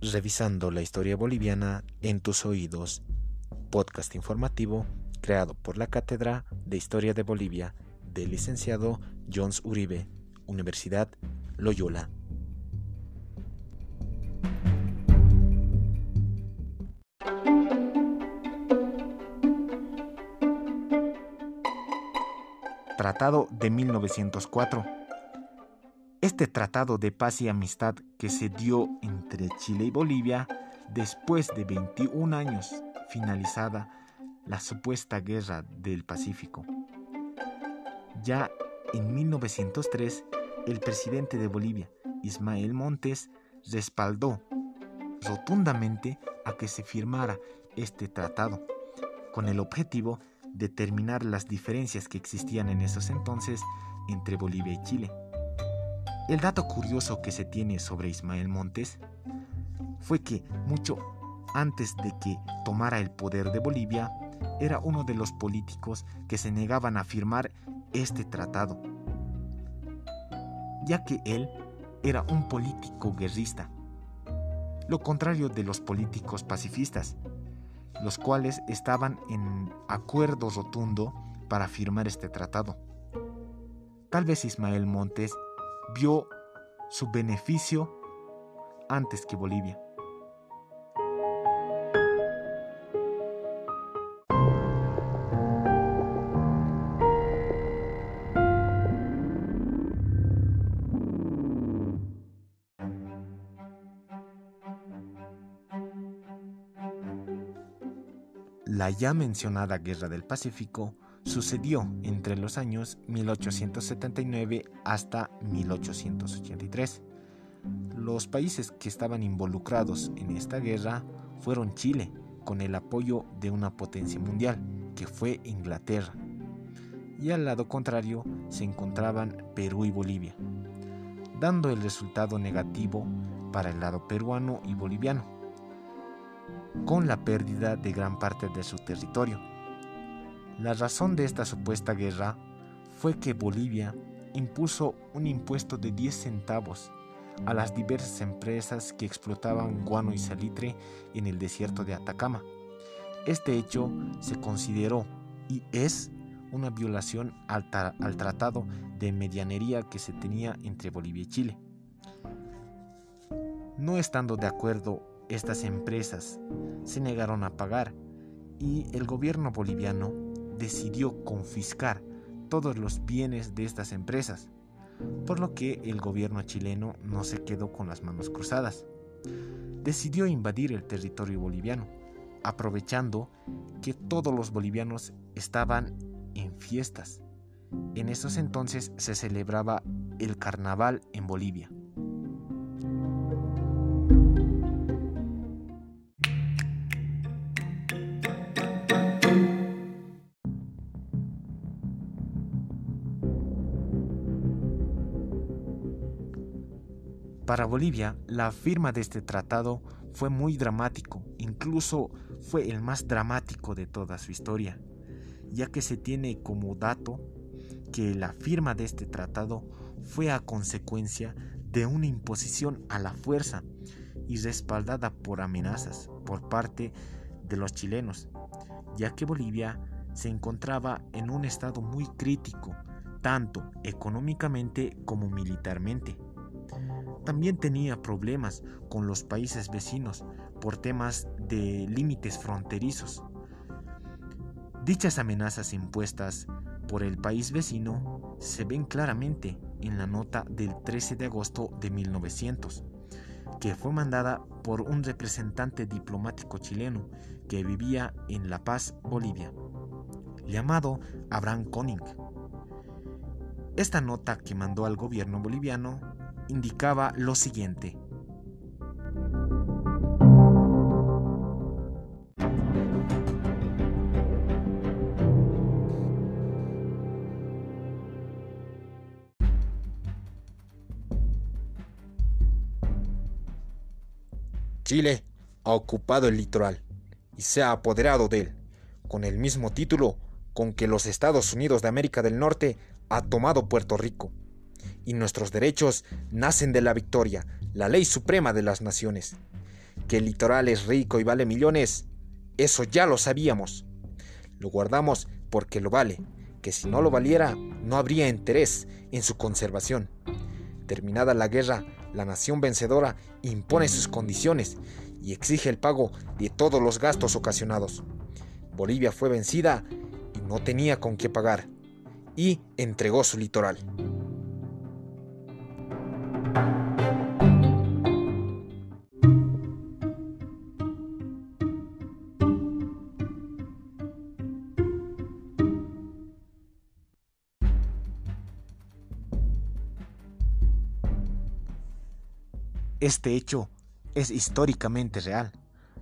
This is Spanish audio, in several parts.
Revisando la historia boliviana en tus oídos, podcast informativo creado por la Cátedra de Historia de Bolivia del licenciado Jones Uribe, Universidad Loyola. Tratado de 1904 este tratado de paz y amistad que se dio entre Chile y Bolivia después de 21 años finalizada la supuesta guerra del Pacífico. Ya en 1903, el presidente de Bolivia, Ismael Montes, respaldó rotundamente a que se firmara este tratado, con el objetivo de terminar las diferencias que existían en esos entonces entre Bolivia y Chile. El dato curioso que se tiene sobre Ismael Montes fue que mucho antes de que tomara el poder de Bolivia, era uno de los políticos que se negaban a firmar este tratado, ya que él era un político guerrista, lo contrario de los políticos pacifistas, los cuales estaban en acuerdo rotundo para firmar este tratado. Tal vez Ismael Montes vio su beneficio antes que Bolivia. La ya mencionada Guerra del Pacífico sucedió entre los años 1879 hasta 1883. Los países que estaban involucrados en esta guerra fueron Chile, con el apoyo de una potencia mundial, que fue Inglaterra. Y al lado contrario se encontraban Perú y Bolivia, dando el resultado negativo para el lado peruano y boliviano, con la pérdida de gran parte de su territorio la razón de esta supuesta guerra fue que Bolivia impuso un impuesto de 10 centavos a las diversas empresas que explotaban guano y salitre en el desierto de Atacama. Este hecho se consideró y es una violación al, tratado de medianería que se tenía entre Bolivia y Chile. No estando de acuerdo, estas empresas se negaron a pagar y el gobierno boliviano decidió confiscar todos los bienes de estas empresas, por lo que el gobierno chileno no se quedó con las manos cruzadas. Decidió invadir el territorio boliviano, aprovechando que todos los bolivianos estaban en fiestas. En esos entonces se celebraba el carnaval en Bolivia. Para Bolivia, la firma de este tratado fue muy dramático, incluso fue el más dramático de toda su historia, ya que se tiene como dato que la firma de este tratado fue a consecuencia de una imposición a la fuerza y respaldada por amenazas por parte de los chilenos, ya que Bolivia se encontraba en un estado muy crítico, tanto económicamente como militarmente. También tenía problemas con los países vecinos por temas de límites fronterizos. Dichas amenazas impuestas por el país vecino se ven claramente en la nota del 13 de agosto de 1900, que fue mandada por un representante diplomático chileno que vivía en La Paz, Bolivia, llamado Abraham Koning. Esta nota que mandó al gobierno boliviano indicaba lo siguiente. Chile ha ocupado el litoral y se ha apoderado de él, con el mismo título con que los Estados Unidos de América del Norte ha tomado Puerto Rico y nuestros derechos nacen de la victoria, la ley suprema de las naciones. Que el litoral es rico y vale millones, eso ya lo sabíamos. Lo guardamos porque lo vale, que si no lo valiera, no habría interés en su conservación. Terminada la guerra, la nación vencedora impone sus condiciones y exige el pago de todos los gastos ocasionados. Bolivia fue vencida y no tenía con qué pagar, y entregó su litoral. Este hecho es históricamente real.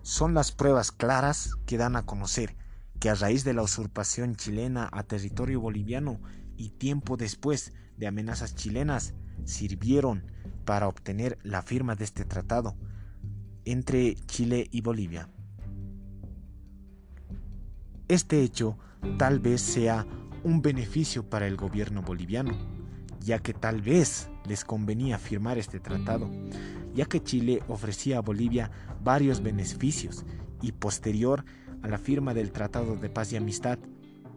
Son las pruebas claras que dan a conocer que a raíz de la usurpación chilena a territorio boliviano y tiempo después de amenazas chilenas, sirvieron para obtener la firma de este tratado entre Chile y Bolivia. Este hecho tal vez sea un beneficio para el gobierno boliviano, ya que tal vez les convenía firmar este tratado, ya que Chile ofrecía a Bolivia varios beneficios y posterior a la firma del Tratado de Paz y Amistad,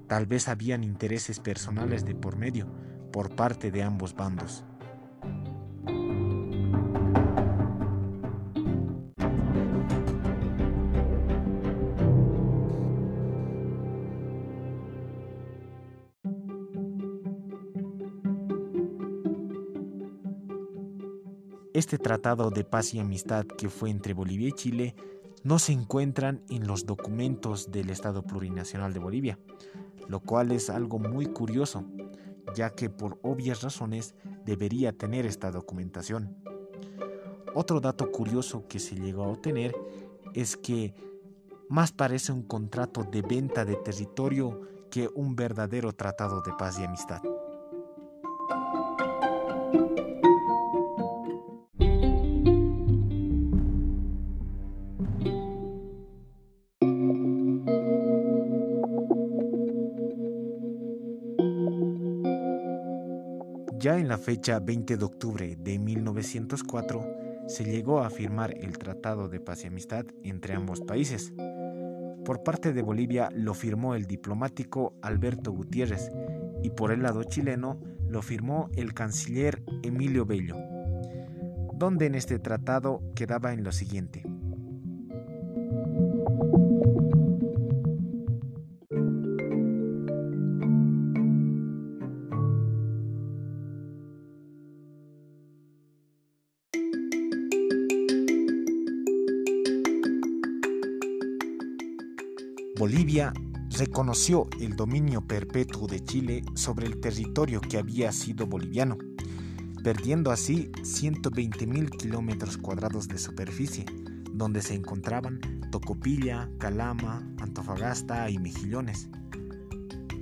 tal vez habían intereses personales de por medio por parte de ambos bandos. Este tratado de paz y amistad que fue entre Bolivia y Chile no se encuentran en los documentos del Estado Plurinacional de Bolivia, lo cual es algo muy curioso, ya que por obvias razones debería tener esta documentación. Otro dato curioso que se llegó a obtener es que más parece un contrato de venta de territorio que un verdadero tratado de paz y amistad. Ya en la fecha 20 de octubre de 1904 se llegó a firmar el Tratado de Paz y Amistad entre ambos países. Por parte de Bolivia lo firmó el diplomático Alberto Gutiérrez y por el lado chileno lo firmó el canciller Emilio Bello, donde en este tratado quedaba en lo siguiente. Reconoció el dominio perpetuo de Chile sobre el territorio que había sido boliviano, perdiendo así 120.000 kilómetros cuadrados de superficie, donde se encontraban Tocopilla, Calama, Antofagasta y Mejillones,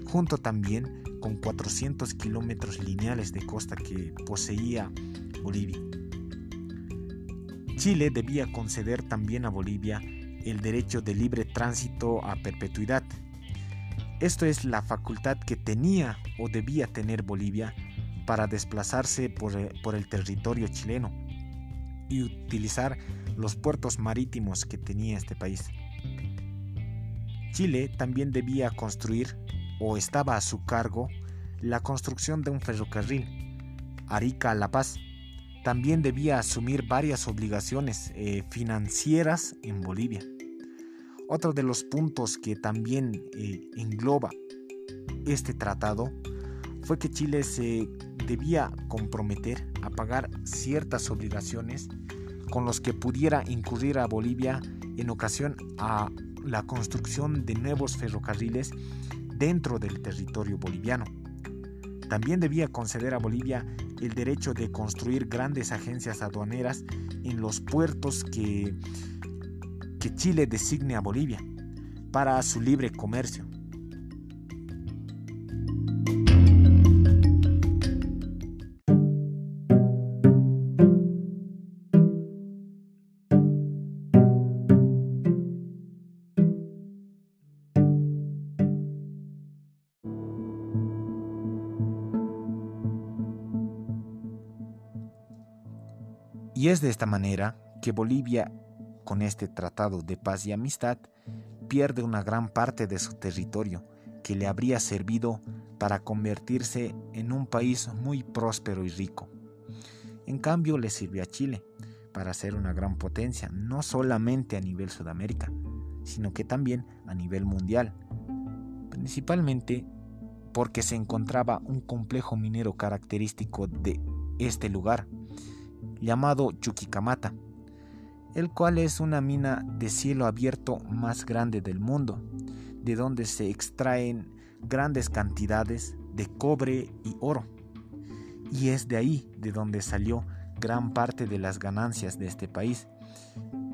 junto también con 400 kilómetros lineales de costa que poseía Bolivia. Chile debía conceder también a Bolivia el derecho de libre tránsito a perpetuidad. Esto es la facultad que tenía o debía tener Bolivia para desplazarse por, eh, por el territorio chileno y utilizar los puertos marítimos que tenía este país. Chile también debía construir o estaba a su cargo la construcción de un ferrocarril, Arica a La Paz. También debía asumir varias obligaciones eh, financieras en Bolivia. Otro de los puntos que también eh, engloba este tratado fue que Chile se debía comprometer a pagar ciertas obligaciones con los que pudiera incurrir a Bolivia en ocasión a la construcción de nuevos ferrocarriles dentro del territorio boliviano. También debía conceder a Bolivia el derecho de construir grandes agencias aduaneras en los puertos que Chile designe a Bolivia para su libre comercio. Y es de esta manera que Bolivia con este tratado de paz y amistad, pierde una gran parte de su territorio que le habría servido para convertirse en un país muy próspero y rico. En cambio, le sirvió a Chile para ser una gran potencia, no solamente a nivel Sudamérica, sino que también a nivel mundial, principalmente porque se encontraba un complejo minero característico de este lugar, llamado Chuquicamata, el cual es una mina de cielo abierto más grande del mundo, de donde se extraen grandes cantidades de cobre y oro. Y es de ahí de donde salió gran parte de las ganancias de este país.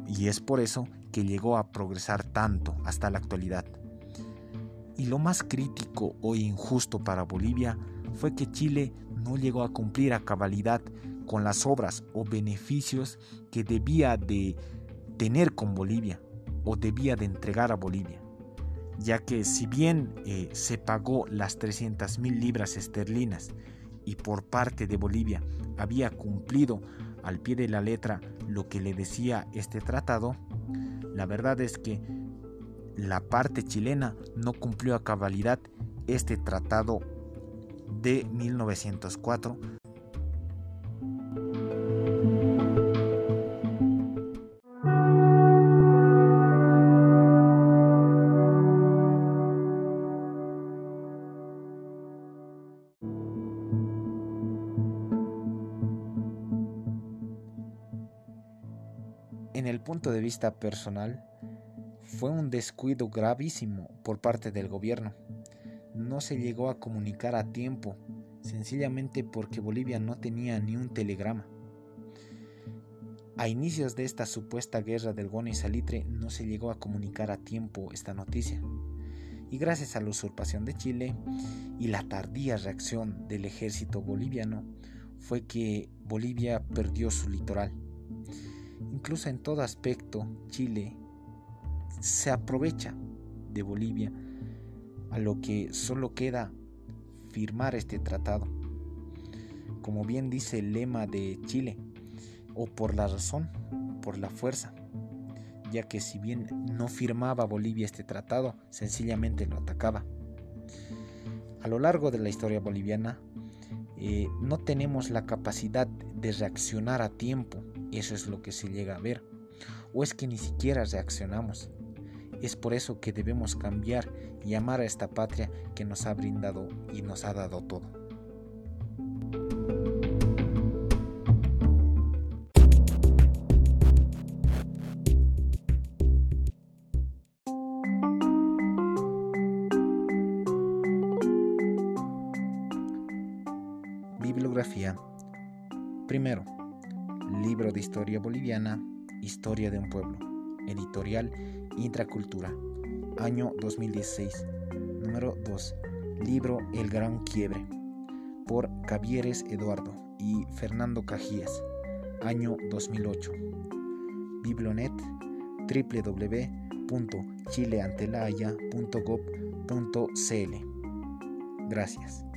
Y es por eso que llegó a progresar tanto hasta la actualidad. Y lo más crítico o injusto para Bolivia fue que Chile no llegó a cumplir a cabalidad con las obras o beneficios que debía de tener con Bolivia o debía de entregar a Bolivia. Ya que si bien eh, se pagó las 300 mil libras esterlinas y por parte de Bolivia había cumplido al pie de la letra lo que le decía este tratado, la verdad es que la parte chilena no cumplió a cabalidad este tratado de 1904 punto de vista personal, fue un descuido gravísimo por parte del gobierno. No se llegó a comunicar a tiempo, sencillamente porque Bolivia no tenía ni un telegrama. A inicios de esta supuesta guerra del Gono y Salitre no se llegó a comunicar a tiempo esta noticia. Y gracias a la usurpación de Chile y la tardía reacción del ejército boliviano fue que Bolivia perdió su litoral. Incluso en todo aspecto, Chile se aprovecha de Bolivia, a lo que solo queda firmar este tratado. Como bien dice el lema de Chile, o por la razón, por la fuerza, ya que si bien no firmaba Bolivia este tratado, sencillamente lo atacaba. A lo largo de la historia boliviana, eh, no tenemos la capacidad de reaccionar a tiempo eso es lo que se llega a ver. O es que ni siquiera reaccionamos. Es por eso que debemos cambiar y amar a esta patria que nos ha brindado y nos ha dado todo. Historia Boliviana, Historia de un Pueblo, Editorial Intracultura, año 2016. Número 2. Libro El Gran Quiebre, por Cavieres Eduardo y Fernando Cajías, año 2008. Biblonet www.chileantelaya.gov.cl Gracias.